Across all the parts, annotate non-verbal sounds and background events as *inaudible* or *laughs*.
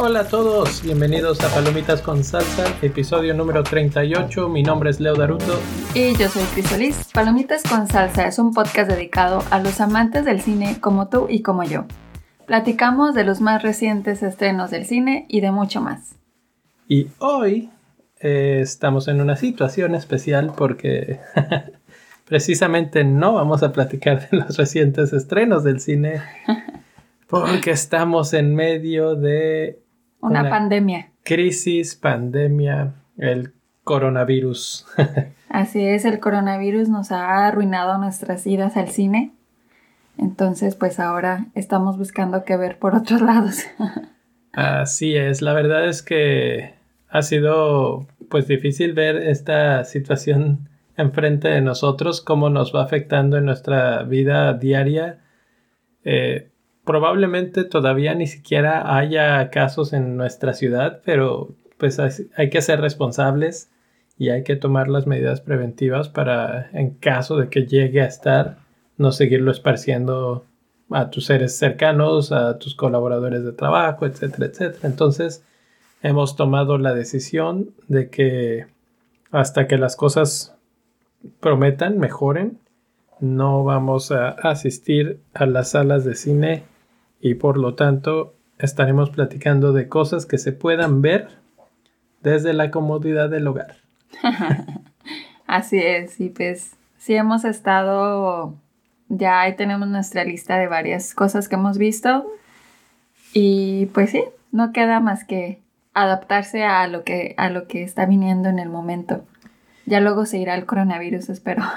Hola a todos, bienvenidos a Palomitas con Salsa, episodio número 38. Mi nombre es Leo Daruto. Y yo soy Crisolis. Palomitas con Salsa es un podcast dedicado a los amantes del cine como tú y como yo. Platicamos de los más recientes estrenos del cine y de mucho más. Y hoy eh, estamos en una situación especial porque *laughs* precisamente no vamos a platicar de los recientes estrenos del cine *laughs* porque estamos en medio de una, pandemia. Crisis, pandemia, el coronavirus. *laughs* Así es, el coronavirus nos ha arruinado nuestras idas al cine. Entonces, pues ahora estamos buscando qué ver por otros lados. Así es, la verdad es que ha sido pues difícil ver esta situación enfrente de nosotros, cómo nos va afectando en nuestra vida diaria. Eh, probablemente todavía ni siquiera haya casos en nuestra ciudad, pero pues hay que ser responsables y hay que tomar las medidas preventivas para, en caso de que llegue a estar, no seguirlo esparciendo a tus seres cercanos, a tus colaboradores de trabajo, etcétera, etcétera. Entonces, hemos tomado la decisión de que hasta que las cosas prometan, mejoren, no vamos a asistir a las salas de cine y por lo tanto estaremos platicando de cosas que se puedan ver desde la comodidad del hogar. *laughs* Así es, y pues sí hemos estado, ya ahí tenemos nuestra lista de varias cosas que hemos visto y pues sí, no queda más que adaptarse a lo que, a lo que está viniendo en el momento. Ya luego se irá el coronavirus, espero. *laughs*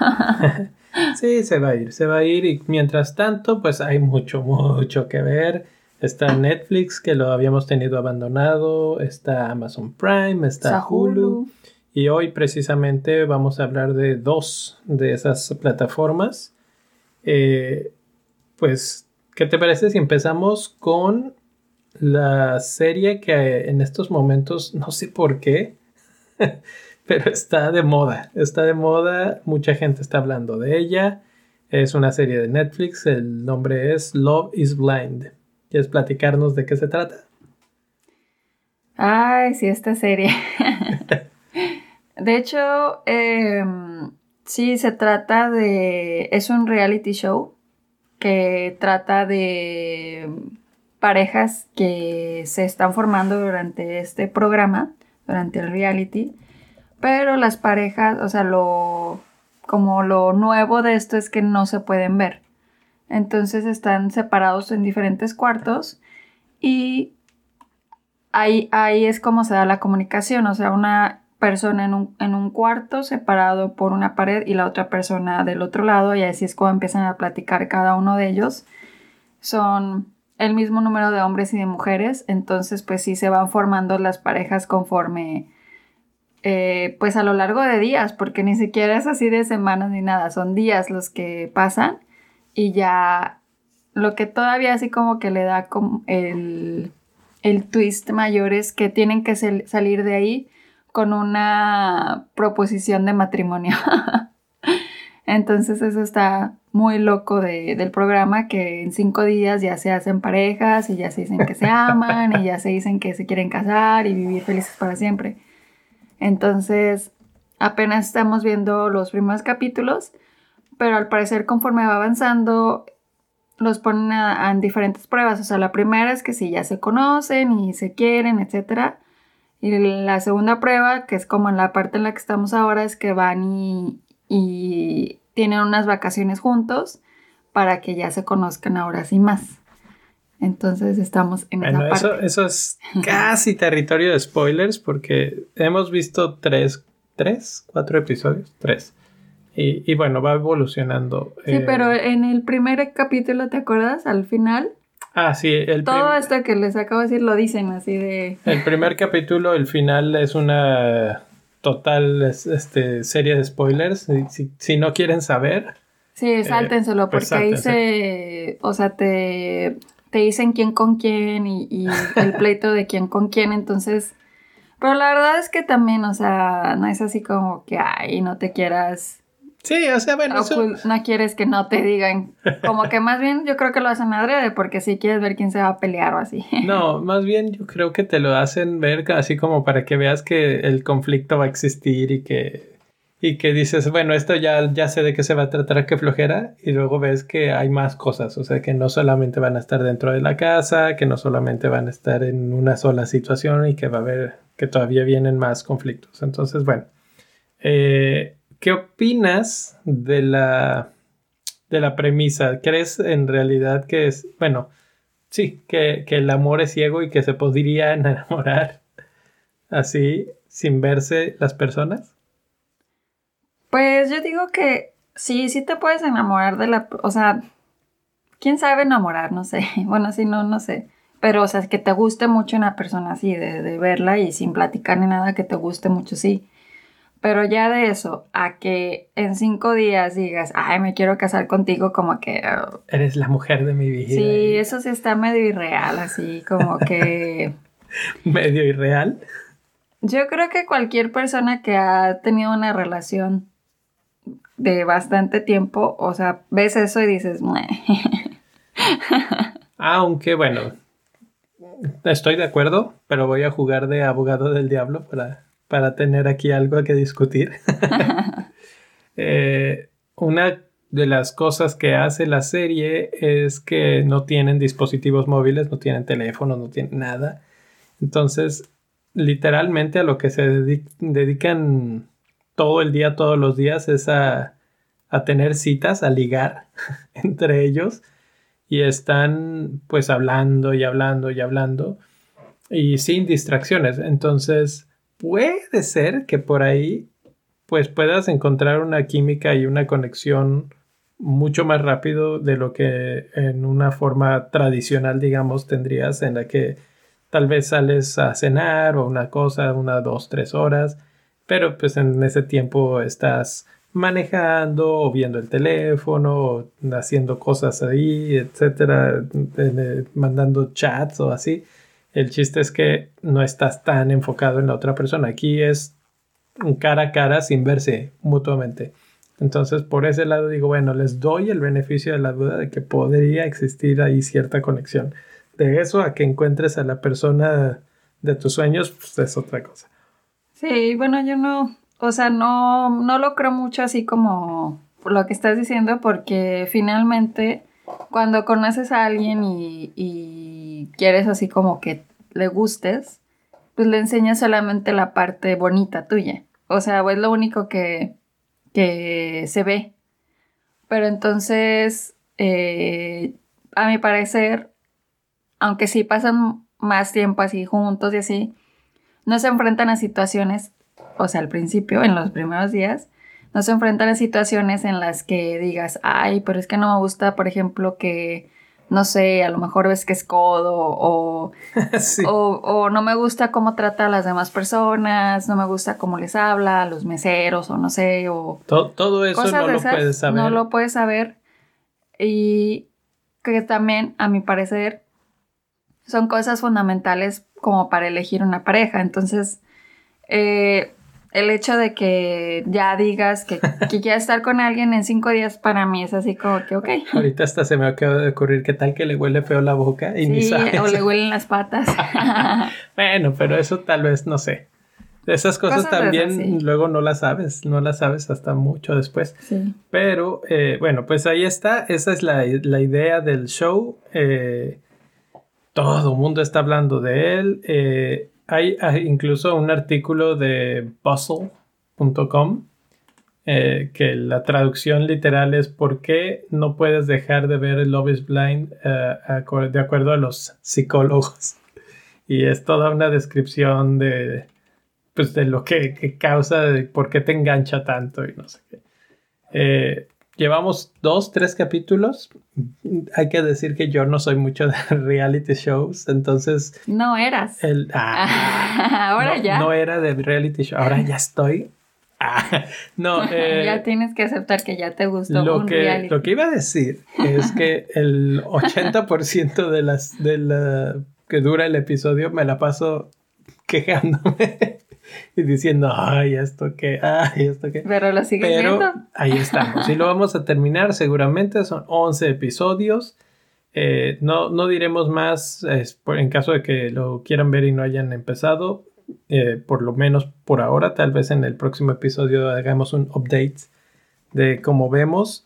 Sí, se va a ir, se va a ir y mientras tanto, pues hay mucho, mucho que ver. Está Netflix, que lo habíamos tenido abandonado, está Amazon Prime, está Hulu. Y hoy precisamente vamos a hablar de dos de esas plataformas. Eh, pues, ¿qué te parece si empezamos con la serie que en estos momentos, no sé por qué, *laughs* pero está de moda, está de moda, mucha gente está hablando de ella. Es una serie de Netflix, el nombre es Love is Blind. ¿Quieres platicarnos de qué se trata? Ay, sí, esta serie. *laughs* de hecho, em, sí, se trata de... Es un reality show que trata de parejas que se están formando durante este programa, durante el reality, pero las parejas, o sea, lo como lo nuevo de esto es que no se pueden ver. Entonces están separados en diferentes cuartos y ahí, ahí es como se da la comunicación, o sea, una persona en un, en un cuarto separado por una pared y la otra persona del otro lado y así es como empiezan a platicar cada uno de ellos. Son el mismo número de hombres y de mujeres, entonces pues sí se van formando las parejas conforme eh, pues a lo largo de días, porque ni siquiera es así de semanas ni nada, son días los que pasan y ya lo que todavía así como que le da como el, el twist mayor es que tienen que salir de ahí con una proposición de matrimonio. *laughs* Entonces eso está muy loco del programa que en cinco días ya se hacen parejas y ya se dicen que se *laughs* aman y ya se dicen que se quieren casar y vivir felices para siempre. Entonces, apenas estamos viendo los primeros capítulos, pero al parecer conforme va avanzando, los ponen en diferentes pruebas. O sea, la primera es que si ya se conocen y se quieren, etc. Y la segunda prueba, que es como en la parte en la que estamos ahora, es que van y, tienen unas vacaciones juntos para que ya se conozcan ahora sí más. Entonces estamos en esa parte. Eso, eso es *laughs* casi territorio de spoilers porque hemos visto tres, tres, cuatro episodios, tres. Y, y bueno, va evolucionando. Sí, eh, pero en el primer capítulo, ¿te acuerdas? Al final. Ah, sí. El Todo esto que les acabo de decir lo dicen así de... El primer capítulo, el final es una total este, serie de spoilers. Si, si no quieren saber... Sí, eh, sáltenselo, pues porque ahí se... O sea, te te dicen quién con quién y, el *laughs* pleito de quién con quién, entonces... Pero la verdad es que también, o sea, no es así como que, ay, no te quieras Sí, o sea, bueno, eso... no quieres que no te digan. Como que más bien yo creo que lo hacen adrede porque si quieres ver quién se va a pelear o así. *laughs* No, más bien yo creo que te lo hacen ver así como para que veas que el conflicto va a existir y que y que dices, bueno, esto ya, ya sé de qué se va a tratar, qué flojera, y luego ves que hay más cosas, o sea, que no solamente van a estar dentro de la casa, que no solamente van a estar en una sola situación y que va a haber, que todavía vienen más conflictos. Entonces, bueno, eh, ¿qué opinas de la, de la premisa? ¿Crees en realidad que es, bueno, sí, que, que el amor es ciego y que se podría *laughs* enamorar así sin verse las personas? Pues yo digo que sí, sí te puedes enamorar de la, o sea, quién sabe enamorar, no sé, *laughs* bueno, si no, no sé. Pero, o sea, que te guste mucho una persona así, de, de verla y sin platicar ni nada, que te guste mucho, sí. Pero ya de eso, a que en cinco días digas, ay, me quiero casar contigo, como que... Oh". Eres la mujer de mi vida. Sí, eso sí está medio irreal, así como que... *laughs* medio irreal. Yo creo que cualquier persona que ha tenido una relación de bastante tiempo, o sea, ves eso y dices, *laughs* Aunque bueno, estoy de acuerdo, pero voy a jugar de abogado del diablo para, para tener aquí algo que discutir. *laughs* *laughs* Eh, una de las cosas que hace la serie es que no tienen dispositivos móviles, no tienen teléfono, no tienen nada. Entonces, literalmente a lo que se dedican todo el día, todos los días, es a, tener citas, a ligar *laughs* entre ellos. Y están pues hablando y hablando y hablando y sin distracciones. Entonces puede ser que por ahí pues puedas encontrar una química y una conexión mucho más rápido de lo que en una forma tradicional, digamos, tendrías en la que tal vez sales a cenar o una cosa, una, dos, tres horas pero pues en ese tiempo estás manejando o viendo el teléfono o haciendo cosas ahí, etcétera, mandando chats o así. El chiste es que no estás tan enfocado en la otra persona. Aquí es cara a cara sin verse mutuamente. Entonces, por ese lado digo, bueno, les doy el beneficio de la duda de que podría existir ahí cierta conexión. De eso a que encuentres a la persona de tus sueños, pues es otra cosa. Sí, bueno, yo no, o sea, no, no lo creo mucho así como lo que estás diciendo, porque finalmente cuando conoces a alguien y, quieres así como que le gustes, pues le enseñas solamente la parte bonita tuya. O sea, es lo único que, que se ve. Pero entonces, eh, a mi parecer, aunque sí pasan más tiempo así juntos y así, no se enfrentan a situaciones, o sea, al principio, en los primeros días, no se enfrentan a situaciones en las que digas, ay, pero es que no me gusta, por ejemplo, que, no sé, a lo mejor ves que es codo o, *laughs* o, no me gusta cómo trata a las demás personas, no me gusta cómo les habla a los meseros o no sé, o... Todo, eso no lo puedes saber. No lo puedes saber. Y que también, a mi parecer, son cosas fundamentales como para elegir una pareja. Entonces, eh, el hecho de que ya digas que, que quieres estar con alguien en cinco días para mí es así como que, ok. Ahorita hasta se me acaba de ocurrir qué tal que le huele feo la boca y ni sabes. o le huelen las patas. *laughs* bueno, pero eso tal vez, no sé. Esas cosas, también luego no las sabes, no las sabes hasta mucho después. Sí. Pero eh, bueno, pues ahí está, esa es la, la idea del show. Eh, todo el mundo está hablando de él. Eh, hay, incluso un artículo de bustle.com eh, que la traducción literal es ¿por qué no puedes dejar de ver Love is Blind eh, de acuerdo a los psicólogos? Y es toda una descripción de, pues, de lo que, causa, de por qué te engancha tanto y no sé qué. Llevamos dos, tres capítulos. Hay que decir que yo no soy mucho de *laughs* reality shows, entonces... No eras. El, ah, *laughs* ahora ya. No era de reality show, ahora ya estoy. Ah, *laughs* no, eh, ya tienes que aceptar que ya te gustó lo que, Lo que iba a decir es que el 80% de las de la que dura el episodio me la paso quejándome *laughs* y diciendo, ay, esto qué, ay, esto qué. Pero lo sigues Pero viendo. ahí estamos. Y lo vamos a terminar seguramente. Son 11 episodios. Eh, no, no diremos más es por- en caso de que lo quieran ver y no hayan empezado. eh, por lo menos por ahora. Tal vez en el próximo episodio hagamos un update de cómo vemos.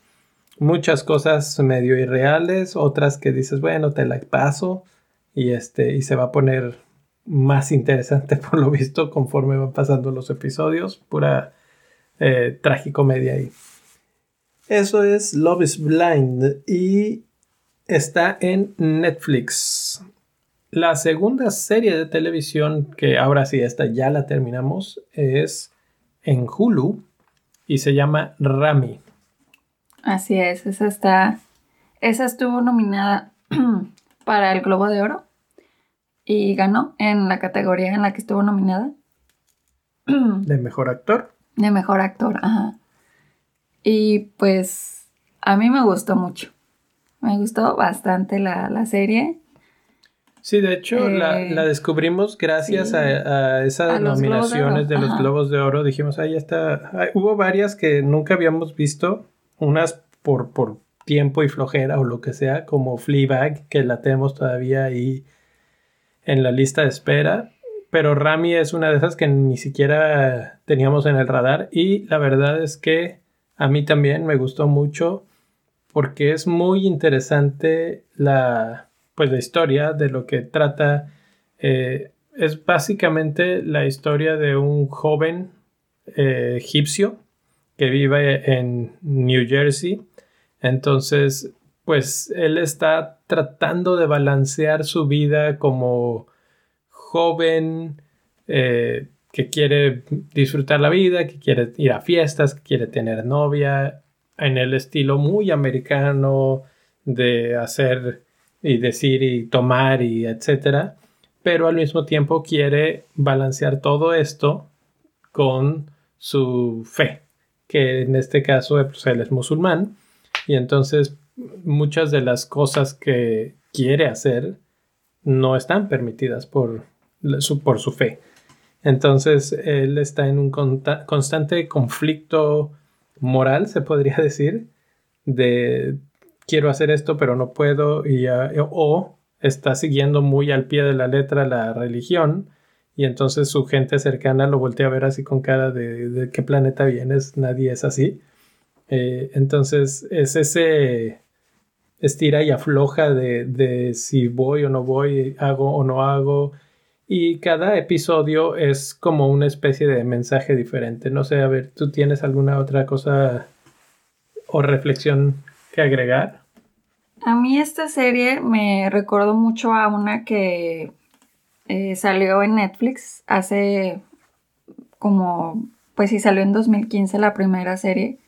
Muchas cosas medio irreales. Otras que dices, bueno, te la paso. Y, este, y se va a poner más interesante *laughs* por lo visto conforme van pasando los episodios. Pura eh, tragicomedia ahí. Eso es Love is Blind y está en Netflix. La segunda serie de televisión, que ahora sí, esta ya la terminamos, es en Hulu y se llama Rami. Así es, esa está. Esa estuvo nominada *clears throat* para el Globo de Oro y ganó en la categoría en la que estuvo nominada *clears throat* de mejor actor. de mejor actor. Ajá. Y pues a mí me gustó mucho. Me gustó bastante la, la serie. Sí, de hecho, la, Eh, la descubrimos gracias sí. a, a esas A los Globos de Oro, nominaciones de, los. Globos de Oro. Dijimos, ahí está. Ay, hubo varias que nunca habíamos visto, unas por, por tiempo y flojera o lo que sea, como Fleabag, que la tenemos todavía ahí en la lista de espera. Pero Rami es una de esas que ni siquiera teníamos en el radar. Y la verdad es que a mí también me gustó mucho porque es muy interesante la, pues, la historia de lo que trata. Eh, es básicamente la historia de un joven eh, egipcio que vive en New Jersey. Entonces, pues él está tratando de balancear su vida como joven eh, que quiere disfrutar la vida, que quiere ir a fiestas, que quiere tener novia, en el estilo muy americano de hacer y decir y tomar y etcétera, pero al mismo tiempo quiere balancear todo esto con su fe, que en este caso pues, él es musulmán y entonces muchas de las cosas que quiere hacer no están permitidas por su, por su fe. Entonces él está en un constante conflicto moral, se podría decir, de quiero hacer esto pero no puedo y, o está siguiendo muy al pie de la letra la religión y entonces su gente cercana lo voltea a ver así con cara de, de qué planeta vienes, nadie es así. Eh, entonces es ese estira y afloja de, de si voy o no voy, hago o no hago. Y cada episodio es como una especie de mensaje diferente. No sé, a ver, ¿tú tienes alguna otra cosa o reflexión que agregar? A mí esta serie me recordó mucho a una que eh, salió en Netflix hace como, pues sí, salió en 2015 la primera serie,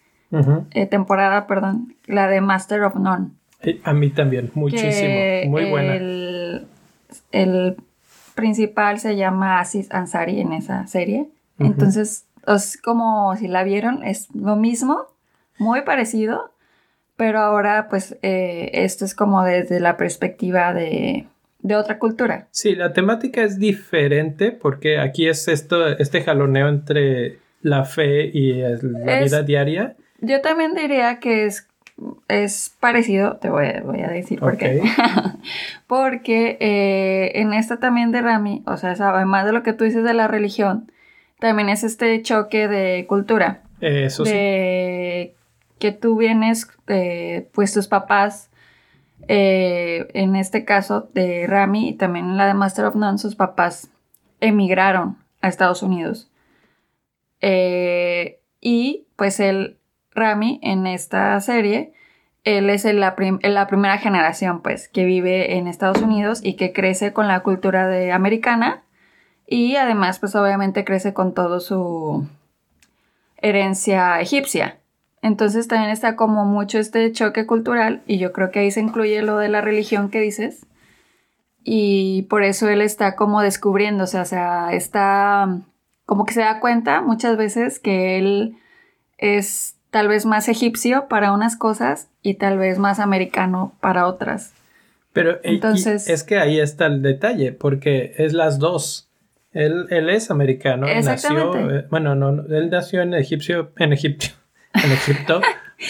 eh, temporada, perdón, la de Master of None. A mí también, muchísimo. Muy buena. El, el principal se llama Aziz Ansari en esa serie. Ujú. Entonces, es como si la vieron, es lo mismo, muy parecido, pero ahora pues eh, esto es como desde la perspectiva de, de otra cultura. Sí, la temática es diferente porque aquí es esto, este jaloneo entre la fe y el- la Es- vida diaria. Yo también diría que es, es parecido, te voy, a- voy a decir por qué. *laughs* Porque eh, en esta también de Rami, o sea, además de lo que tú dices de la religión, también es este choque de cultura. Eso sí. de que tú vienes, eh, pues tus papás, eh, en este caso de Rami y también la de Master of None, sus papás emigraron a Estados Unidos. Y pues el Rami en esta serie, él es la, prim- la primera generación pues que vive en Estados Unidos y que crece con la cultura de americana y además pues obviamente crece con todo su herencia egipcia. Entonces también está como mucho este choque cultural y yo creo que ahí se incluye lo de la religión que dices. Y por eso él está como descubriéndose, o sea, está como que se da cuenta muchas veces que él es tal vez más egipcio para unas cosas y tal vez más americano para otras. Pero Entonces- es que ahí está el detalle, porque es las dos. Él, él es americano. Nació, eh, bueno, no, él nació en Egipcio, en Egipcio, *laughs* en Egipto,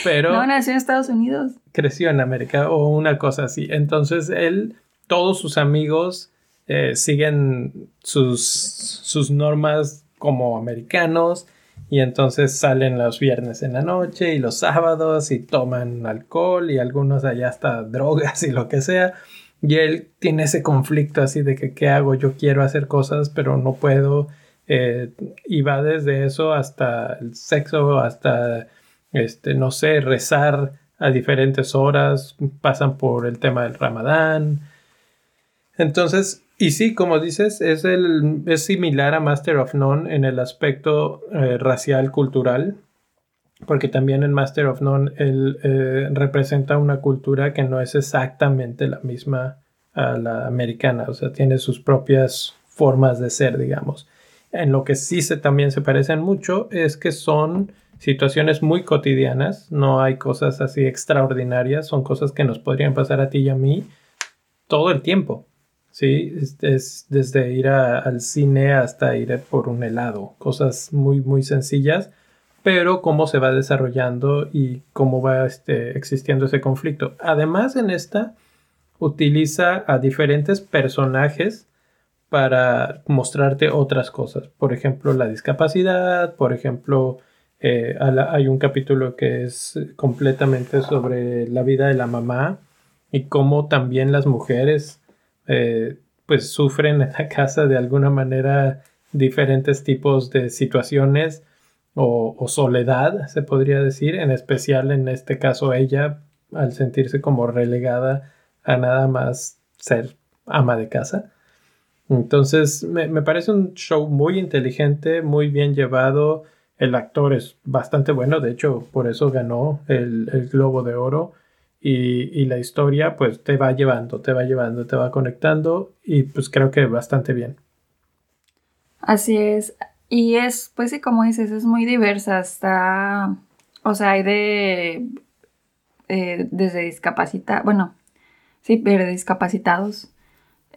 pero... No, nació en Estados Unidos. Creció en América o una cosa así. Entonces, él, todos sus amigos eh, siguen sus, sus normas como americanos y entonces salen los viernes en la noche y los sábados y toman alcohol y algunos allá hasta *laughs* drogas y lo que sea. Y él tiene ese conflicto así de que qué hago, yo quiero hacer cosas pero no puedo. Eh, y va desde eso hasta el sexo, hasta, este, no sé, rezar a diferentes horas, pasan por el tema del ramadán. Entonces, y sí, como dices, es, el, es similar a Master of None en el aspecto eh, racial cultural, porque también en Master of None él eh, representa una cultura que no es exactamente la misma a la americana, o sea, tiene sus propias formas de ser, digamos. En lo que sí se, también se parecen mucho es que son situaciones muy cotidianas, no hay cosas así extraordinarias, son cosas que nos podrían pasar a ti y a mí todo el tiempo. Sí, es, desde ir al cine hasta ir por un helado, cosas muy, muy sencillas, pero cómo se va desarrollando y cómo va este, existiendo ese conflicto. Además, en esta utiliza a diferentes personajes para mostrarte otras cosas. Por ejemplo, la discapacidad, por ejemplo, eh, hay un capítulo que es completamente sobre la vida de la mamá y cómo también las mujeres eh, pues sufren en la *laughs* casa de alguna manera diferentes tipos de situaciones o, soledad, se podría decir, en especial en este caso ella, al sentirse como relegada a nada más ser ama de casa. Entonces, me, parece un show muy inteligente, muy bien llevado. El actor es bastante bueno, de hecho, por eso ganó el, el Globo de Oro y, la historia pues te va llevando, te va llevando, te va conectando y pues creo que bastante bien. Así es. Y es, pues sí, como dices, es muy diversa. Está, o sea, hay de, eh, desde discapacitados, bueno, sí, de discapacitados.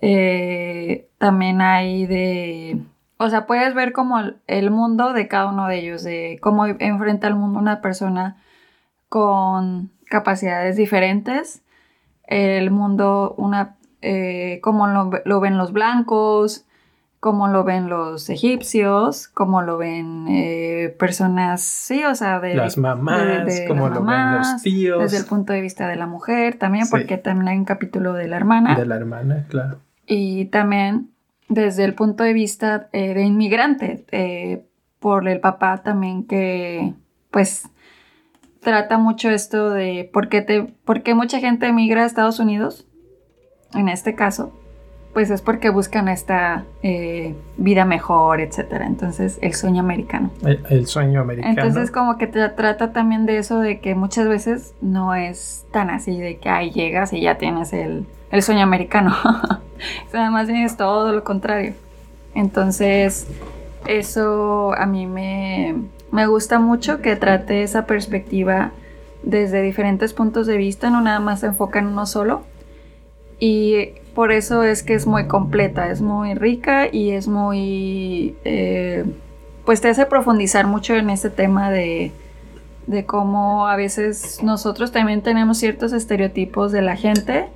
Eh, también hay de, o sea, puedes ver como el mundo de cada uno de ellos, de cómo enfrenta al mundo una persona con capacidades diferentes. El mundo, una, eh, como lo, ven los blancos, como lo ven los egipcios, como lo ven eh, personas, sí, o sea, de las mamás, como lo ven los tíos. Desde el punto de vista de la mujer también, porque también hay un capítulo de la hermana. De la hermana, claro. Y también desde el punto de vista eh, de inmigrante, por el papá también que, pues, trata mucho esto de por qué, te, por qué mucha gente emigra a Estados Unidos, en este caso, pues es porque buscan esta eh, vida mejor, etc. Entonces, el sueño americano. El, sueño americano. Entonces, como que te trata también de eso, de que muchas veces no es tan así, de que ahí llegas y ya tienes el, el sueño americano. *laughs* Además, es todo lo contrario. Entonces, eso a mí me, me gusta mucho que trate esa perspectiva desde diferentes puntos de vista, no nada más se enfoca en uno solo. Y por eso es que es muy completa, es muy rica y es muy... Eh, pues te hace profundizar mucho en ese tema de, de cómo a veces nosotros también tenemos ciertos estereotipos de la gente.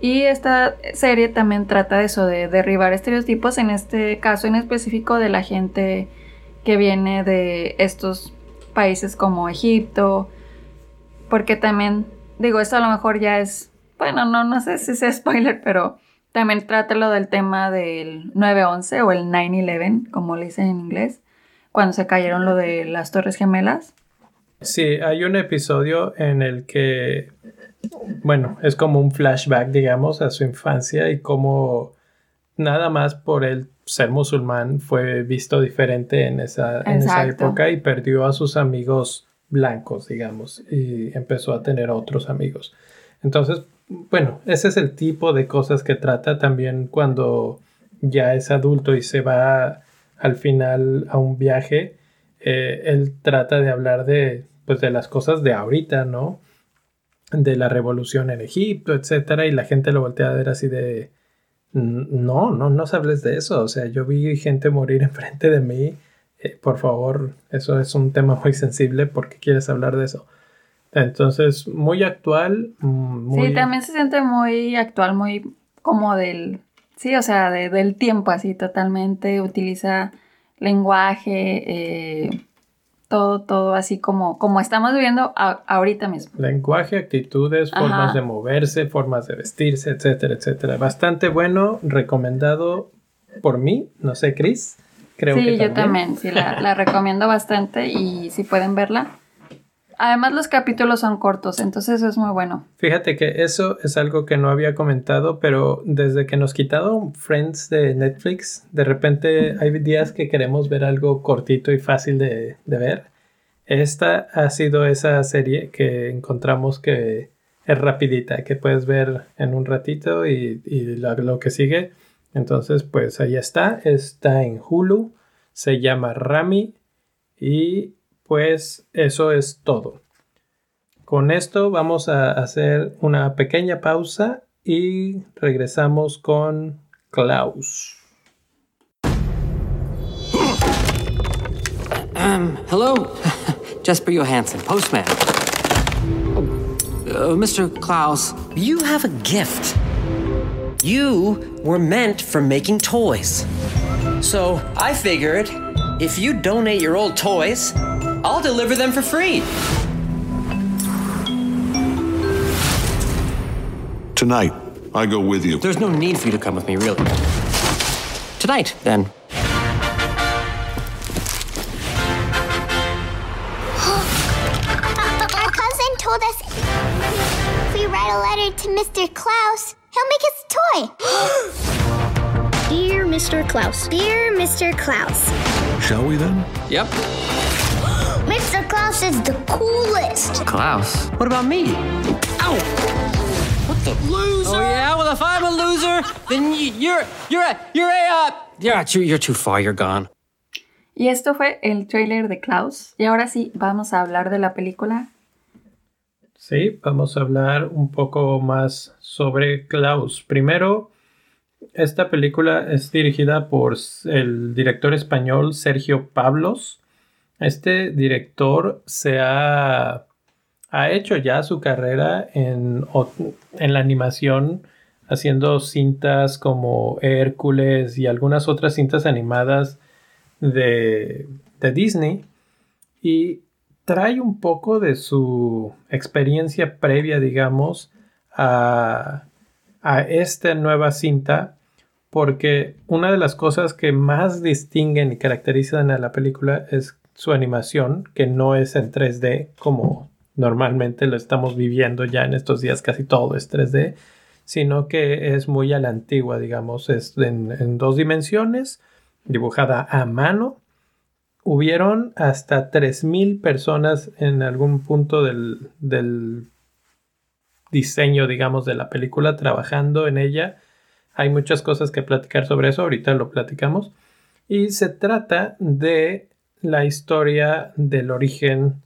Y esta serie también trata de eso, de derribar estereotipos, en este caso en específico de la gente que viene de estos países como Egipto, porque también, digo, esto a lo mejor ya es, bueno, no, no sé si es *laughs* spoiler, pero también trata lo del tema del 9-11 o el 9-11, como le dicen en inglés, cuando se cayeron lo de las Torres Gemelas. Sí, hay un episodio en el que, bueno, es como un flashback, digamos, a su infancia y cómo nada más por él ser musulmán fue visto diferente en esa, en esa época y perdió a sus amigos blancos, digamos, y empezó a tener otros amigos. Entonces, bueno, ese es el tipo de cosas que trata también cuando ya es adulto y se va al final a un viaje. Eh, él trata de hablar de, pues, de las cosas de ahorita, ¿no? De la revolución en Egipto, etcétera, y la gente lo voltea a ver así de, No, no, no hables de eso. O sea, yo vi gente morir *laughs* enfrente de mí. Eh, por favor, eso es un tema muy sensible porque quieres hablar de eso. Entonces, muy actual. Mm, sí, también se siente muy actual, muy como del, sí, o sea, del tiempo así totalmente. Utiliza lenguaje, eh, todo, todo así como, como estamos viviendo ahorita mismo. Lenguaje, actitudes, formas de moverse, formas de vestirse, etcétera, etcétera. Bastante bueno, recomendado por mí, no sé, Chris. Creo sí, yo también, sí, la, la recomiendo bastante y si pueden verla, Además los capítulos son cortos, entonces es muy bueno. Fíjate que eso es algo que no había comentado, pero desde que nos quitaron Friends de Netflix, de repente hay días que queremos ver algo cortito y fácil de, ver. Esta ha sido esa serie que encontramos que es rapidita, que puedes ver en un ratito y, lo, lo que sigue. Entonces, pues ahí está. Está en Hulu. Se llama Rami. Y pues eso es todo. Con esto vamos a hacer una pequeña pausa y regresamos con Klaus. Um, hello, *laughs* Jesper Johansson, postman. Uh, Mr. Klaus, you have a gift. You were meant for making toys. So I figured if you donate your old toys, I'll deliver them for free. Tonight, I go with you. There's no need for you to come with me, really. Tonight, then. *gasps* Our cousin told us if we write a letter to Mr. Klaus, he'll make us a toy. *gasps* Dear Mr. Klaus. Dear Mr. Klaus. Shall we then? Yep. Klaus is the coolest. Klaus? What about me? Ow! What the loser? Oh yeah. Well, if I'm a loser, then you're you're a you're a uh, you're too you're too far. You're gone. Y esto fue el trailer de Klaus. Y ahora sí, vamos a hablar de la película. Sí, vamos a hablar un poco más sobre Klaus. Primero, esta película es dirigida por el director español Sergio Pablos este director se ha, ha hecho ya su carrera en, en, la animación, haciendo cintas como Hércules y algunas otras cintas animadas de, de Disney. Y trae un poco de su experiencia previa, digamos, a, a esta nueva cinta porque una de las cosas que más distinguen y caracterizan a la película es su animación, que no es en 3D como normalmente lo estamos viviendo ya en estos días, casi todo es 3D, sino que es muy a la antigua, digamos, es en, dos dimensiones, dibujada a mano. Hubieron hasta 3.000 personas en algún punto del, del diseño, digamos, de la película trabajando en ella. Hay muchas cosas que platicar sobre eso, ahorita lo platicamos. Y se trata de la historia del origen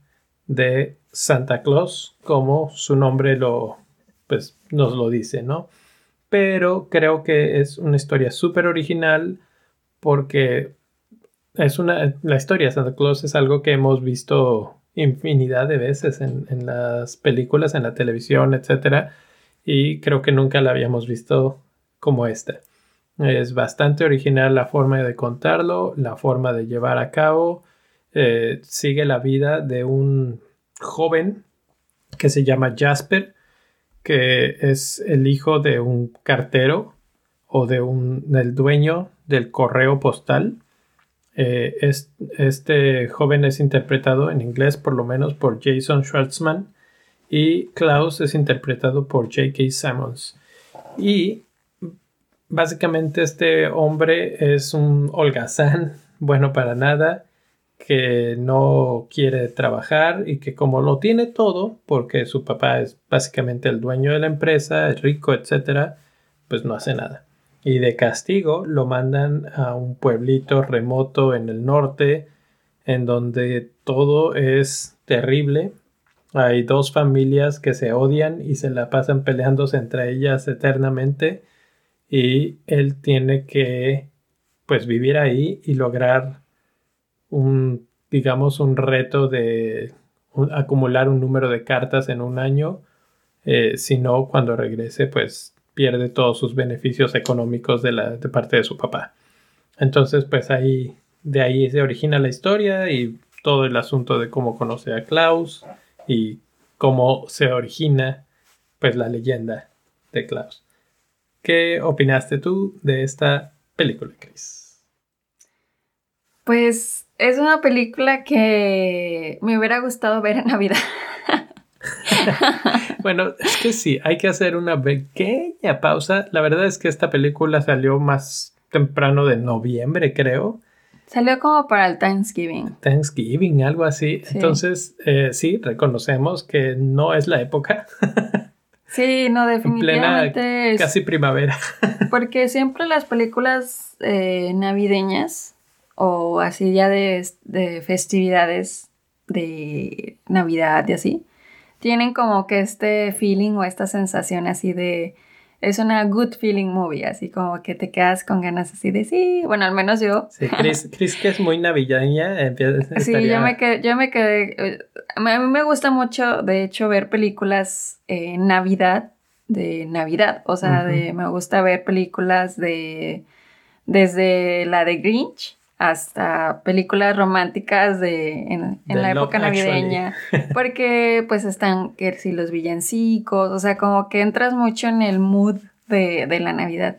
de Santa Claus, como su nombre lo, pues, nos lo dice, ¿no? Pero creo que es una historia súper original porque es una, la historia de Santa Claus es algo que hemos visto infinidad de veces en, en las películas, en la televisión, etc. Y creo que nunca la habíamos visto como esta. Es bastante original la forma de contarlo, la forma de llevar a cabo. Eh, sigue la vida de un joven que se llama Jasper, que es el hijo de un cartero o de un del dueño del correo postal. Eh, este joven es interpretado en inglés por lo menos por Jason Schwartzman y Klaus es interpretado por J.K. Simmons. Y Básicamente este hombre es un holgazán, *laughs* bueno para nada, que no quiere trabajar y que como lo tiene todo, porque su papá es básicamente el dueño de la empresa, es rico, etc., pues no hace nada. Y de castigo lo mandan a un pueblito remoto en el norte, en donde todo es terrible. Hay dos familias que se odian y se la pasan peleándose entre ellas eternamente y él tiene que pues vivir ahí y lograr un digamos un reto de acumular un número de cartas en un año eh, si no cuando regrese pues pierde todos sus beneficios económicos de de parte de su papá entonces pues ahí de ahí se origina la historia y todo el asunto de cómo conoce a Klaus y cómo se origina pues la leyenda de Klaus. ¿Qué opinaste tú de esta película, Chris? Pues es una película que me hubiera gustado ver en Navidad. *laughs* Bueno, es que sí, hay que hacer una pequeña pausa. La verdad es que esta película salió más temprano de noviembre, creo. Salió como para el Thanksgiving. Thanksgiving, algo así. Sí. Entonces, eh, sí, reconocemos que no es la época. *laughs* Sí, no, en plena definitivamente es casi primavera. *laughs* porque siempre las películas eh, navideñas o así ya de, de festividades de Navidad y así, tienen como que este feeling o esta sensación así de... Es una good feeling movie, así como que te quedas con ganas así de sí, bueno, al menos yo. Sí, Chris, *laughs* Chris que es muy navideña, empieza, Sí, estaría- yo me quedé, yo me quedé, eh, a mí me gusta mucho, de hecho, ver películas en Navidad, de Navidad, o sea, de, me gusta ver películas de, desde la de Grinch hasta películas románticas de, en, la época Actually. navideña, porque pues están, que si los villancicos, o sea, como que entras mucho en el mood de, de la Navidad.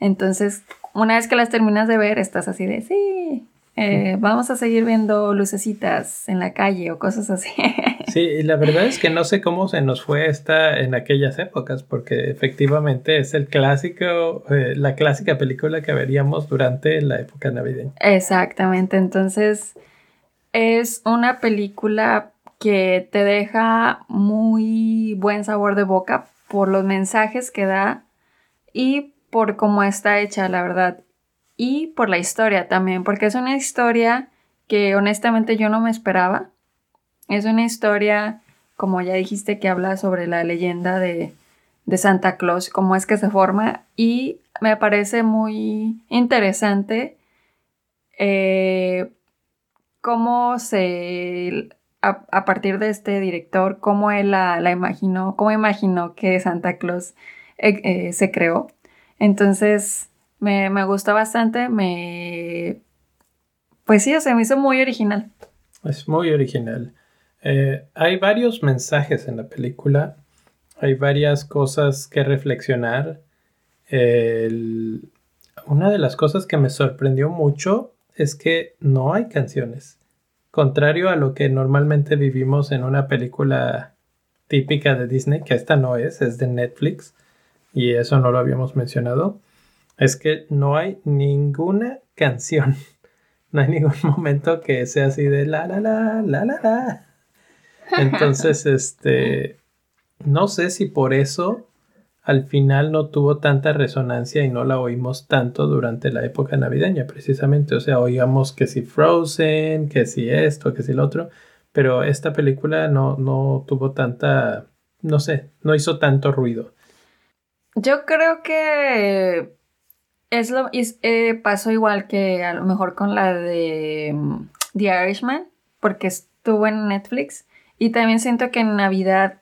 Entonces, una vez que las terminas de ver, estás así de, sí, eh, vamos a seguir viendo lucecitas en la calle o cosas así. *laughs* Sí, y la verdad es que no sé cómo se nos fue esta en aquellas épocas, porque efectivamente es el clásico, eh, la clásica película que veríamos durante la época navideña. Exactamente, entonces es una película que te deja muy buen sabor de boca por los mensajes que da y por cómo está hecha, la verdad. Y por la historia también, porque es una historia que honestamente yo no me esperaba. Es una historia, como ya dijiste, que habla sobre la leyenda de, de Santa Claus, cómo es que se forma. Y me parece muy interesante eh, cómo se, a, a partir de este director, cómo él la, la imaginó, cómo imaginó que Santa Claus eh, eh, se creó. Entonces, me, me gustó bastante, me... Pues sí, se me hizo muy original. Es muy original. Eh, hay varios mensajes en la película, hay varias cosas que reflexionar. Una de las cosas que me sorprendió mucho es que no hay canciones. Contrario a lo que normalmente vivimos en una película típica de Disney, que esta no es, es de Netflix, y eso no lo habíamos mencionado, es que no hay ninguna canción. *laughs* No hay ningún momento que sea así de la la la la la la. Entonces, este, no sé si por eso al final no tuvo tanta resonancia y no la oímos tanto durante la época navideña, precisamente. O sea, oíamos que si Frozen, que si esto, que si lo otro, pero esta película no, no tuvo tanta, no sé, no hizo tanto ruido. Yo creo que es lo eh, pasó igual que a lo mejor con la de mm, The Irishman, porque estuvo en Netflix. Y también siento que en Navidad,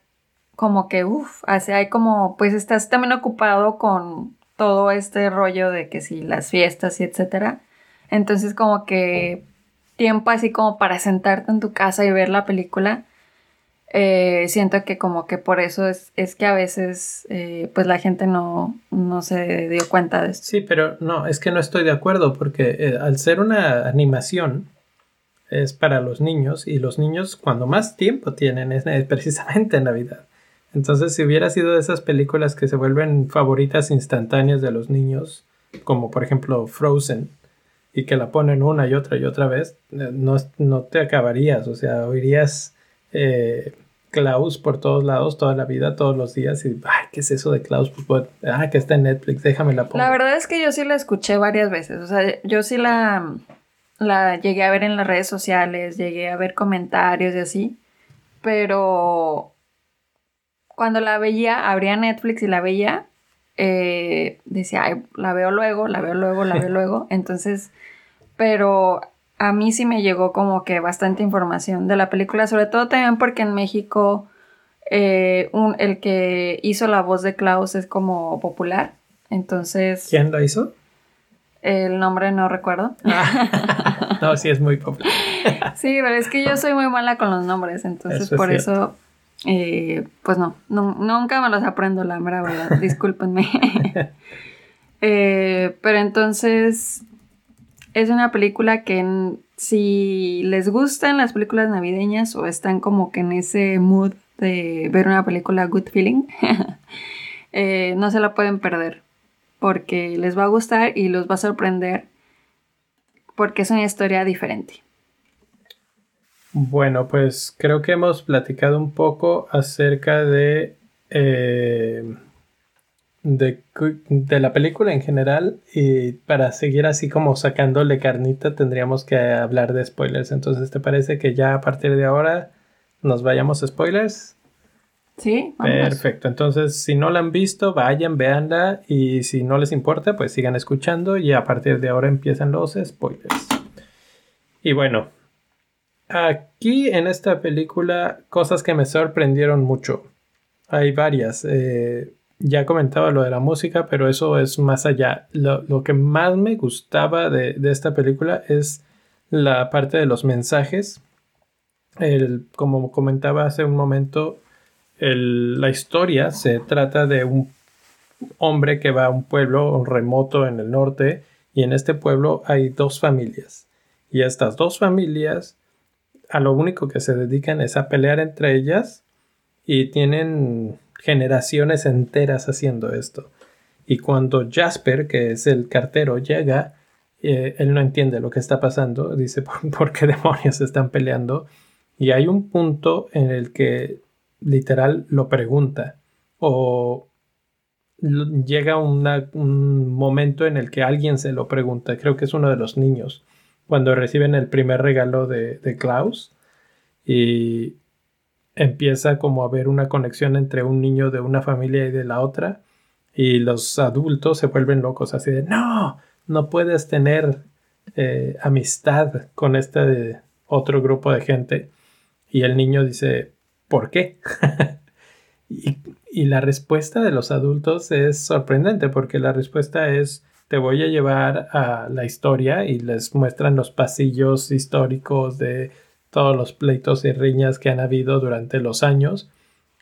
como que, uff, hay como, pues estás también ocupado con todo este rollo de que si las fiestas y etcétera. Entonces, como que tiempo así como para sentarte en tu casa y ver la película. Eh, siento que como que por eso es, es que a veces eh, pues la gente no, no se dio cuenta de esto. Sí, pero no, es que no estoy de acuerdo porque eh, al ser una animación es para los niños y los niños cuando más tiempo tienen es, precisamente en Navidad. Entonces, si hubiera sido de esas películas que se vuelven favoritas instantáneas de los niños, como por ejemplo Frozen, y que la ponen una y otra y otra vez, eh, no, no te acabarías, o sea, oirías eh, Klaus por todos lados, toda la vida, todos los días, y, ay, ¿qué es eso de Klaus? Pues, ah, que está en Netflix, déjame la pongo. La verdad es que yo sí la escuché varias veces, o sea, yo sí la, la llegué a ver en las redes sociales, llegué a ver comentarios y así, pero cuando la veía, abría Netflix y la veía, eh, decía, "Ay, la veo luego, la veo luego, la veo *laughs* luego. Entonces, pero a mí sí me llegó como que bastante información de la película, sobre todo también porque en México eh, un- el que hizo la voz de Klaus es como popular. Entonces, ¿Quién la hizo? El nombre no recuerdo. *laughs* no, sí es muy popular. Sí, pero es que yo soy muy mala con los nombres, entonces Eso por eso, eh, pues no, nu- nunca me los aprendo, la mera verdad, *laughs* discúlpenme. *laughs* Eh, pero entonces, es una película que si les gustan las películas navideñas o están como que en ese mood de ver una película good feeling, eh, no se la pueden perder, porque les va a gustar y los va a sorprender, porque es una historia diferente. Bueno, pues creo que hemos platicado un poco acerca de, eh, de, la película en general y para seguir así como sacándole carnita tendríamos que hablar de spoilers. Entonces, ¿te parece que ya a partir de ahora nos vayamos a spoilers? Sí, vamos. Perfecto, entonces si no la han visto, vayan, véanla y si no les importa, pues sigan escuchando y a partir de ahora empiezan los spoilers. Y bueno, aquí en esta película cosas que me sorprendieron mucho. Hay varias. eh, ya comentaba lo de la música, pero eso es más allá. Lo, lo que más me gustaba de, de esta película es la parte de los mensajes. El, como comentaba hace un momento, la historia se trata de un hombre que va a un pueblo remoto en el norte y en este pueblo hay dos familias. Y estas dos familias a lo único que se dedican es a pelear entre ellas y tienen generaciones enteras haciendo esto. Y cuando Jasper que es el cartero llega eh, él no entiende lo que está pasando dice ¿por, *laughs* por qué demonios están peleando y hay un punto en el que literal lo pregunta o llega un momento en el que alguien se lo pregunta, creo que es uno de los niños, cuando reciben el primer regalo de, de Klaus y empieza como a haber una conexión entre un niño de una familia y de la otra y los adultos se vuelven locos así de no, no puedes tener eh, amistad con este otro grupo de gente y el niño dice ¿por qué? *laughs* y, la respuesta de los adultos es sorprendente porque la respuesta es te voy a llevar a la historia y les muestran los pasillos históricos de todos los pleitos y riñas que han habido durante los años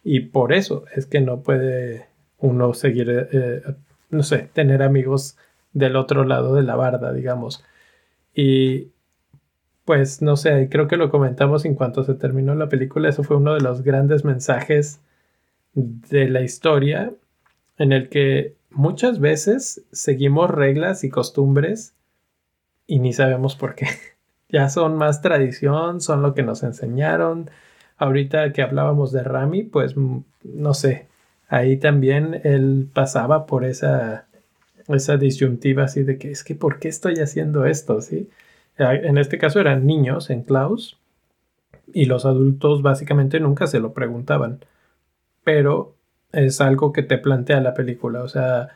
y por eso es que no puede uno seguir, eh, no sé, tener amigos del otro lado de la barda, digamos. Y pues no sé, creo que lo comentamos en cuanto se terminó la película, eso fue uno de los grandes mensajes de la historia en el que muchas veces seguimos reglas y costumbres y ni sabemos por qué. *laughs* Ya son más tradición, son lo que nos enseñaron. Ahorita que hablábamos de Rami, pues mm, no sé, ahí también él pasaba por esa, esa disyuntiva así de que es que ¿por qué estoy haciendo esto? ¿Sí? Eh, En este caso eran niños en Klaus y los adultos básicamente nunca se lo preguntaban, pero es algo que te plantea la película, o sea,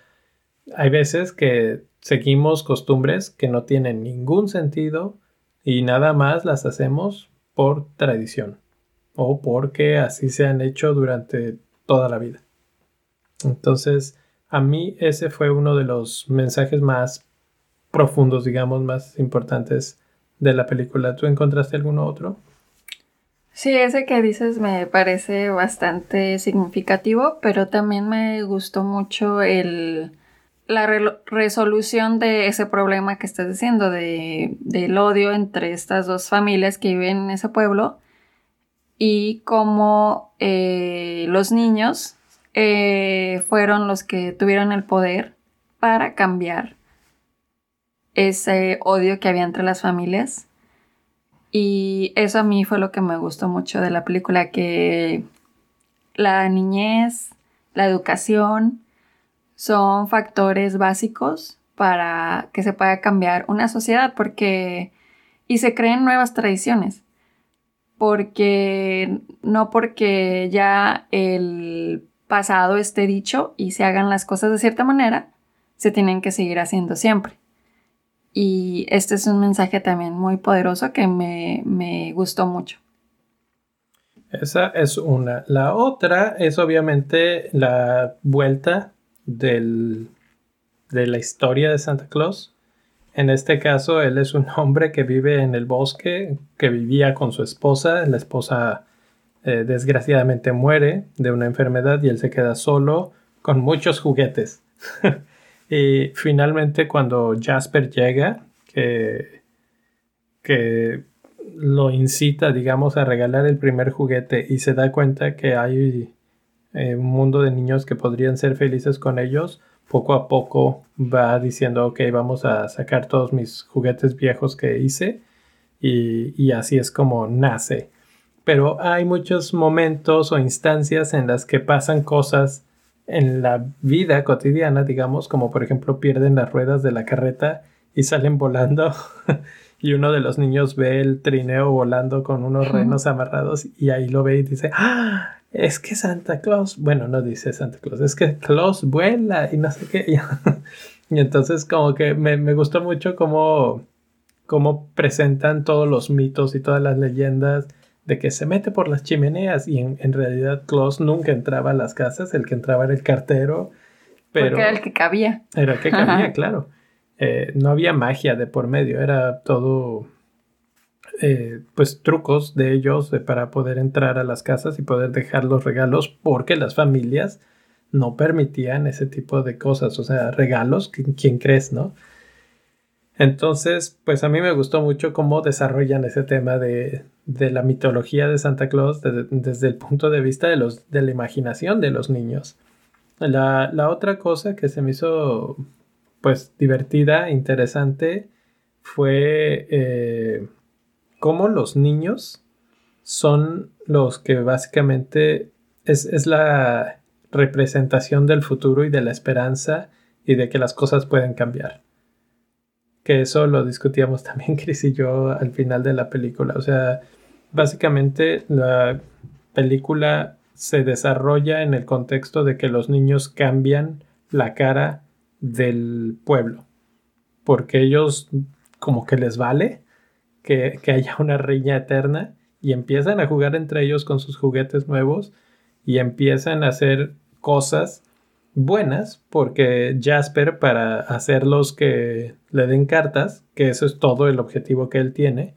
hay veces que seguimos costumbres que no tienen ningún sentido y nada más las hacemos por tradición o porque así se han hecho durante toda la vida. Entonces, a mí ese fue uno de los mensajes más profundos, digamos, más importantes de la película. ¿Tú encontraste alguno otro? Sí, ese que dices me parece bastante significativo, pero también me gustó mucho el, la re- resolución de ese problema que estás diciendo, de, del odio entre estas dos familias que viven en ese pueblo y cómo eh, los niños eh, fueron los que tuvieron el poder para cambiar ese odio que había entre las familias. Y eso a mí fue lo que me gustó mucho de la película, que la niñez, la educación son factores básicos para que se pueda cambiar una sociedad porque y se creen nuevas tradiciones porque no porque ya el pasado este dicho y se hagan las cosas de cierta manera, se tienen que seguir haciendo siempre. Y este es un mensaje también muy poderoso que me, me gustó mucho. Esa es una. La otra es obviamente la vuelta del, de la historia de Santa Claus. En este caso, él es un hombre que vive en el bosque, que vivía con su esposa. La esposa eh, desgraciadamente muere de una enfermedad y él se queda solo con muchos juguetes. *laughs* y finalmente cuando Jasper llega, que, que lo incita, digamos, a regalar el primer juguete y se da cuenta que hay eh, un mundo de niños que podrían ser felices con ellos, poco a poco va diciendo, ok, vamos a sacar todos mis juguetes viejos que hice y, y así es como nace. Pero hay muchos momentos o instancias en las que pasan cosas en la vida cotidiana, digamos, como por ejemplo pierden las ruedas de la carreta y salen volando *laughs* y uno de los niños ve el trineo volando con unos renos amarrados y ahí lo ve y dice, ah, es que Santa Claus, bueno, no dice Santa Claus, es que Claus vuela y no sé qué. *laughs* y entonces como que me, me gustó mucho cómo, cómo presentan todos los mitos y todas las leyendas de que se mete por las chimeneas y en, en realidad Claus nunca entraba a las casas, el que entraba era el cartero. Pero Porque era el que cabía. Era el que cabía, claro. Eh, no había magia de por medio, era todo eh, pues trucos de ellos para poder entrar a las casas y poder dejar los regalos porque las familias no permitían ese tipo de cosas, o sea, regalos, ¿quién crees, no? Entonces, pues a mí me gustó mucho cómo desarrollan ese tema de, la mitología de Santa Claus desde, el punto de vista de, la imaginación de los niños. La, la otra cosa que se me hizo pues divertida, interesante, fue eh, cómo los niños son los que básicamente es, es, la representación del futuro y de la esperanza y de que las cosas pueden cambiar. Que eso lo discutíamos *laughs* también Chris y yo al final de la película. O sea, básicamente la película se desarrolla en el contexto de que los niños cambian la cara del pueblo, porque ellos como que les vale que, haya una riña eterna y empiezan a jugar entre ellos con sus juguetes nuevos y empiezan a hacer cosas buenas porque Jasper para hacerlos que le den cartas, que eso es todo el objetivo que él tiene,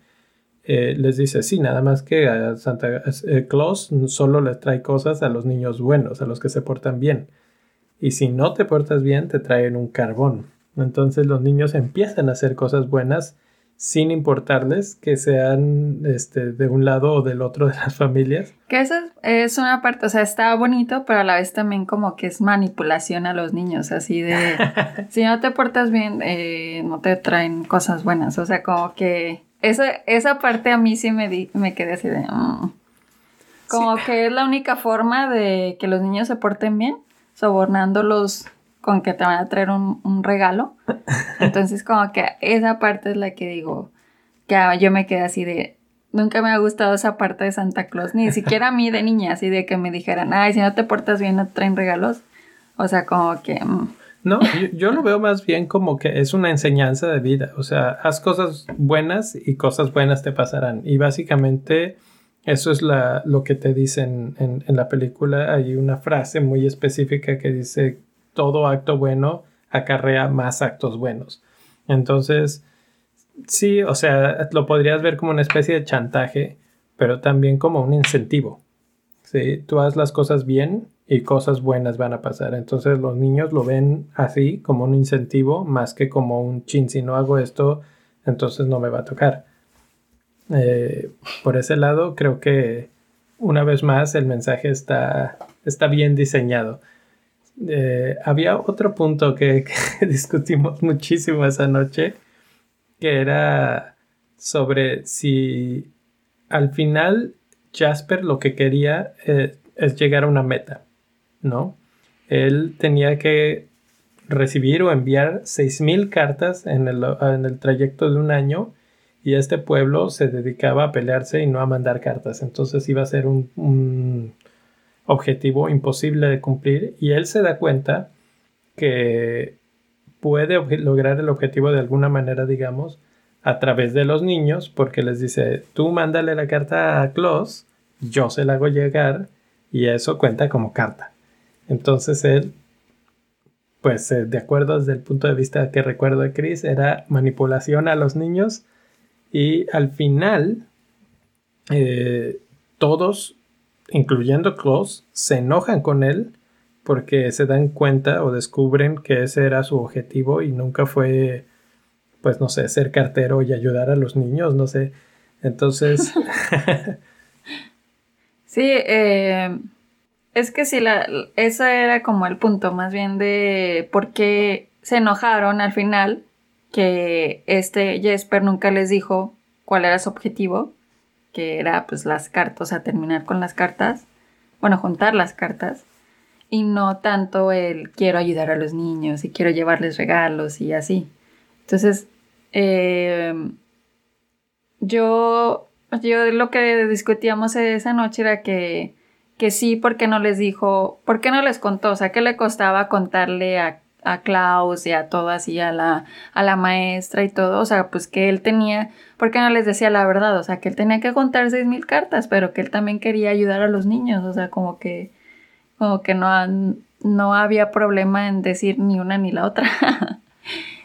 eh, les dice, sí, nada más que a Santa eh, Claus solo les trae cosas a los niños buenos, a los que se portan bien y si no te portas bien te traen un carbón. Entonces los niños empiezan a hacer cosas buenas sin importarles que sean este, de un lado o del otro de las *laughs* familias. Que esa es una parte, o sea, está bonito, pero a la vez también como que es manipulación a los niños, así de, *laughs* si no te portas bien, eh, no te traen cosas buenas, o sea, como que esa, esa parte a mí sí me, di, me quedé así de... Mm". Como que es la única forma de que los niños se porten bien sobornándolos con que te van a traer un, regalo. Entonces como que esa parte es la que digo, que yo me quedé así de, nunca me ha gustado esa parte de Santa Claus, ni siquiera a mí de niña, así de que me dijeran, ay, si no te portas bien no te traen regalos. O sea, como que... Mm. No, yo, lo veo más bien como que es una enseñanza de vida. O sea, haz cosas buenas y cosas buenas te pasarán. Y básicamente eso es lo que te dicen en, en, la película. Hay una frase muy específica que dice, todo acto bueno acarrea más actos buenos. Entonces, sí, o sea, lo podrías ver como una especie de chantaje, pero también como un incentivo. ¿sí? Tú haz las cosas bien y cosas buenas van a pasar. Entonces los niños lo ven así, como un incentivo, más que como un chin, si no hago esto, entonces no me va a tocar. Eh, por ese lado, creo que una vez más el mensaje está, está bien diseñado. Eh, había otro punto *laughs* que, discutimos muchísimo esa noche, que era sobre si al final Jasper lo que quería eh, es llegar a una meta, ¿no? Él tenía que recibir o enviar 6.000 cartas en el, en el trayecto de un año y este pueblo se dedicaba a pelearse y no a mandar cartas. Entonces iba a ser un, objetivo imposible de cumplir y él se da cuenta que puede lograr el objetivo de alguna manera, digamos, a través de los niños, porque les dice, tú mándale la carta a Klaus, yo se la hago llegar y eso cuenta como carta. Entonces él, pues eh, de acuerdo desde el punto de vista que recuerdo de Chris, era manipulación a los niños y al final eh, todos, incluyendo Klaus, se enojan con él porque se dan cuenta o descubren que ese era su objetivo y nunca fue, pues no sé, ser cartero y ayudar a los niños, no sé. Entonces... *laughs* sí, eh, es que sí, la, ese era como el punto más bien de por qué se enojaron al final, que este Jesper nunca les dijo cuál era su objetivo, que era pues las cartas, o sea, terminar con las cartas, bueno, juntar las cartas y no tanto el quiero ayudar a los niños y quiero llevarles regalos y así. Entonces, em, yo, yo lo que discutíamos esa noche era que, que sí, porque no les dijo, ¿por qué no les contó? O sea, ¿qué le costaba contarle a, a Klaus y a todas y a la, a la maestra y todo? O sea, pues que él tenía, ¿por qué no les decía la verdad? O sea, que él tenía que contar seis mil cartas, pero que él también quería ayudar a los niños, o sea, como que como que no, no había problema en decir ni una ni la otra. *laughs*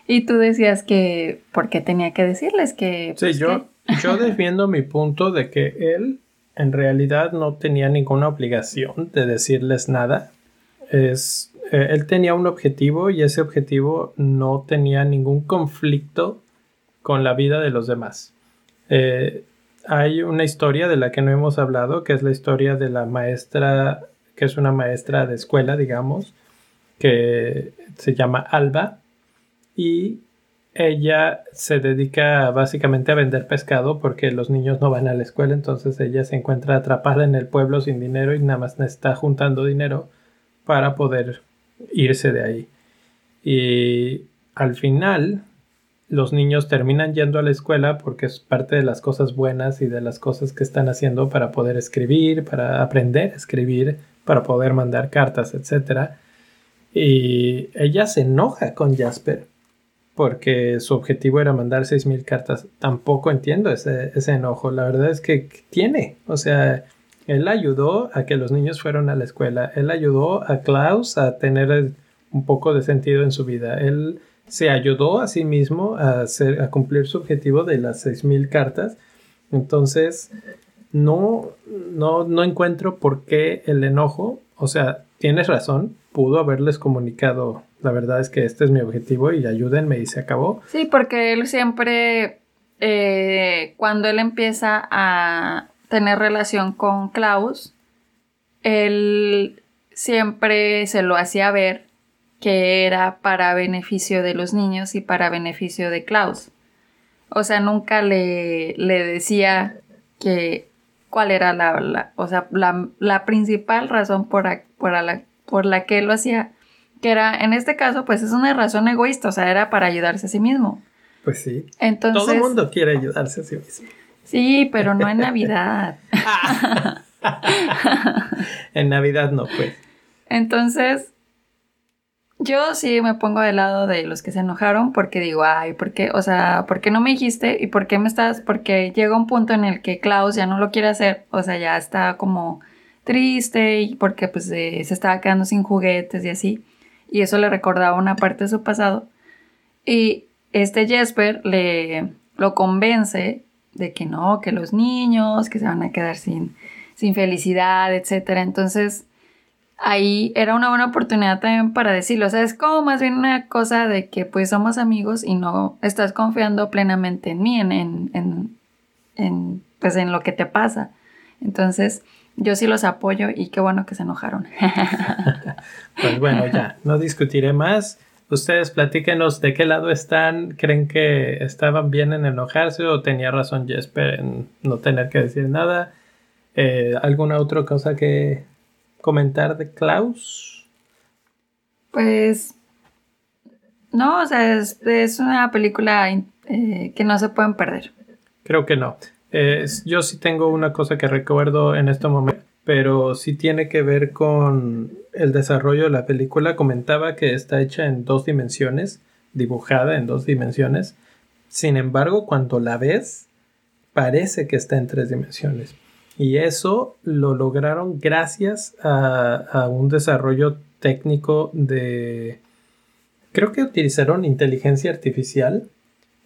y tú decías que, ¿por qué tenía que decirles que... sí, pues, yo, *laughs* yo defiendo mi punto de que él en realidad no tenía ninguna obligación de decirles nada. Es, eh, él tenía un objetivo y ese objetivo no tenía ningún conflicto con la vida de los demás. Eh, hay una historia de la que no hemos hablado, que es la historia de la maestra que es una maestra de escuela, digamos, que se llama Alba y ella se dedica básicamente a vender pescado porque los niños no van a la escuela, entonces ella se encuentra atrapada en el pueblo sin dinero y nada más está juntando dinero para poder irse de ahí. Y al final los niños terminan yendo a la escuela porque es parte de las cosas buenas y de las cosas que están haciendo para poder escribir, para aprender a escribir para poder mandar cartas, etc. Y ella se enoja con Jasper porque su objetivo era mandar 6.000 cartas. Tampoco entiendo ese, enojo. La verdad es que tiene. O sea, él ayudó a que los niños fueran a la escuela. Él ayudó a Klaus a tener un poco de sentido en su vida. Él se ayudó a sí mismo a, hacer, cumplir su objetivo de las 6.000 cartas. Entonces, no, no, no encuentro por qué el enojo, o sea, tienes razón, pudo haberles comunicado, la verdad es que este es mi objetivo y ayúdenme y se acabó. Sí, porque él siempre, eh, cuando él empieza a tener relación con Klaus, él siempre se lo hacía ver que era para beneficio de los niños y para beneficio de Klaus. O sea, nunca le, le decía que cuál era la, o sea, la, principal razón por, por, la, por la que él lo hacía, que era, en este caso, pues es una razón egoísta, o sea, era para ayudarse a sí mismo. Pues sí. Entonces, Todo el mundo quiere ayudarse a sí mismo. Sí, pero no en Navidad. *laughs* en Navidad no, pues. Entonces, yo sí me pongo del lado de los que se enojaron porque digo, ay, ¿por qué? O sea, ¿por qué no me dijiste? ¿Y por qué me estás? Porque llega un punto en el que Klaus ya no lo quiere hacer, o sea, ya está como triste y porque pues se estaba quedando sin juguetes y así. Y eso le recordaba una parte de su pasado. Y este Jesper le lo convence de que no, que los niños, que se van a quedar sin, sin felicidad, etc. Entonces ahí era una buena oportunidad también para decirlo. O sea, es como más bien una cosa de que pues somos amigos y no estás confiando plenamente en mí, en, en, en, pues en lo que te pasa. Entonces, yo sí los apoyo y qué bueno que se enojaron. *laughs* pues bueno, ya, no discutiré más. Ustedes platíquenos de qué lado están. ¿Creen que estaban bien en enojarse o tenía razón Jesper en no tener que decir nada? Eh, ¿Alguna otra cosa que comentar de Klaus? Pues no, o sea, es, una película eh, que no se pueden perder. Creo que no. yo sí tengo una cosa que recuerdo en este momento, pero sí tiene que ver con el desarrollo de la película. Comentaba que está hecha en dos dimensiones, dibujada en dos dimensiones. Sin embargo, cuando la ves, parece que está en tres dimensiones. Y eso lo lograron gracias a, un desarrollo técnico de... Creo que utilizaron inteligencia artificial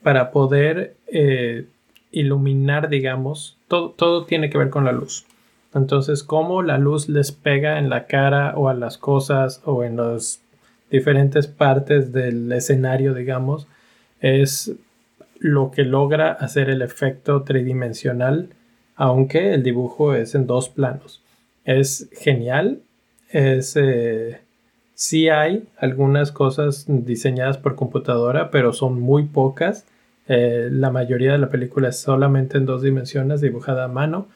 para poder eh, iluminar, digamos, todo, todo tiene que ver con la luz. Entonces, cómo la luz les pega en la cara o a las cosas o en las diferentes partes del escenario, digamos, es lo que logra hacer el efecto tridimensional, aunque el dibujo es en dos planos. Es genial, es... Eh, sí hay algunas cosas diseñadas por computadora, pero son muy pocas. Eh, la mayoría de la película es solamente en dos dimensiones, dibujada a mano.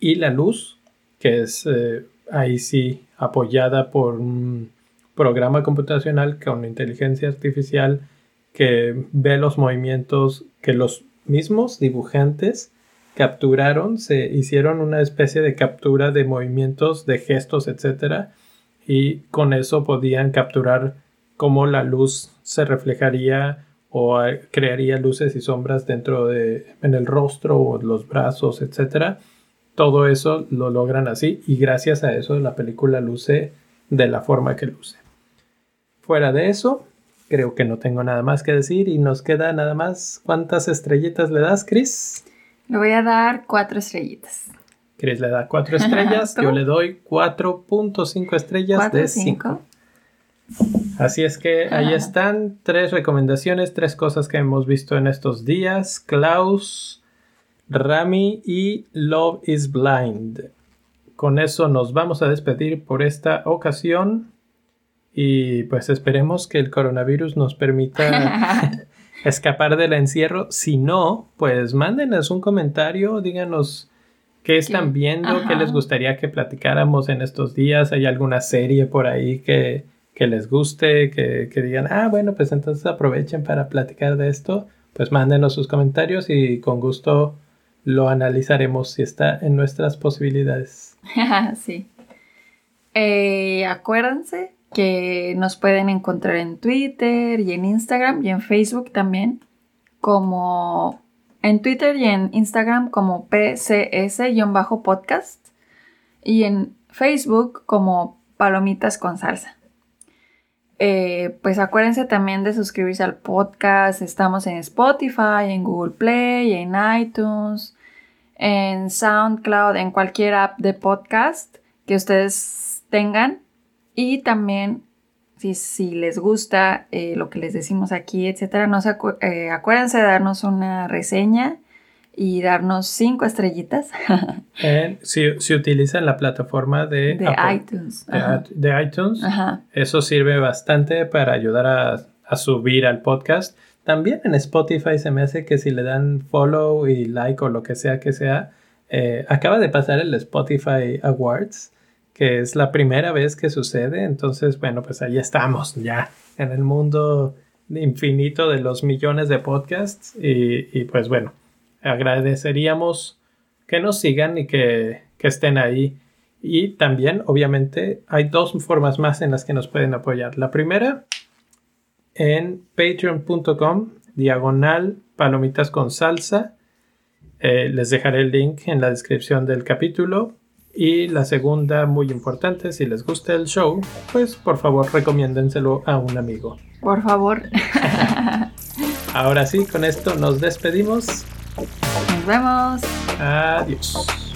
Y la luz que es eh, ahí sí apoyada por un programa computacional con inteligencia artificial que ve los movimientos que los mismos dibujantes capturaron, se hicieron una especie de captura de movimientos, de gestos, etcétera, y con eso podían capturar cómo la luz se reflejaría o crearía luces y sombras dentro de en el rostro o los brazos, etcétera todo eso lo logran así y gracias a eso la película luce de la forma que luce. Fuera de eso, creo que no tengo nada más que decir y nos queda nada más. ¿Cuántas estrellitas le das, Chris? Le voy a dar cuatro estrellitas. Chris le da cuatro *laughs* estrellas, yo le doy 4.5 estrellas de 5. Así es que ahí están tres recomendaciones, tres cosas que hemos visto en estos días. Klaus, Rami y Love is Blind. Con eso nos vamos a despedir por esta ocasión y pues esperemos que el coronavirus nos permita *laughs* escapar del encierro. Si no, pues mándenos un comentario, díganos qué están viendo, qué les gustaría que platicáramos en estos días. ¿Hay alguna serie por ahí que, les guste, que, que digan, ah, bueno, pues entonces aprovechen para platicar de esto? Pues mándenos sus comentarios y con gusto lo analizaremos si está en nuestras posibilidades. *laughs* sí. Eh, acuérdense que nos pueden encontrar en Twitter y en Instagram y en Facebook también como en Twitter y en Instagram como PCS-podcast y en Facebook como Palomitas con Salsa. Eh, pues acuérdense también de suscribirse al podcast. Estamos en Spotify, en Google Play, en iTunes, en SoundCloud, en cualquier app de podcast que ustedes tengan. Y también, si, les gusta eh, lo que les decimos aquí, etcétera, no eh, acuérdense de darnos una reseña y darnos cinco estrellitas. *laughs* si, si, utilizan la plataforma de, iTunes. De, iTunes, eso sirve bastante para ayudar a, a subir al podcast también en Spotify se me hace que si le dan follow y like o lo que sea que sea, eh, acaba de pasar el Spotify Awards, que es la primera vez que sucede. Entonces, bueno, pues ahí estamos ya en el mundo infinito de los millones de podcasts. Y, pues bueno, agradeceríamos que nos sigan y que, que estén ahí. Y también, obviamente, hay dos formas más en las que nos pueden apoyar. La primera en patreon.com diagonal palomitas con salsa. Eh, les dejaré el link en la descripción del capítulo. Y la segunda, muy importante, si les gusta el show, pues por favor recomiéndenselo a un amigo. Por favor. Ahora sí, con esto nos despedimos. Nos vemos. Adiós.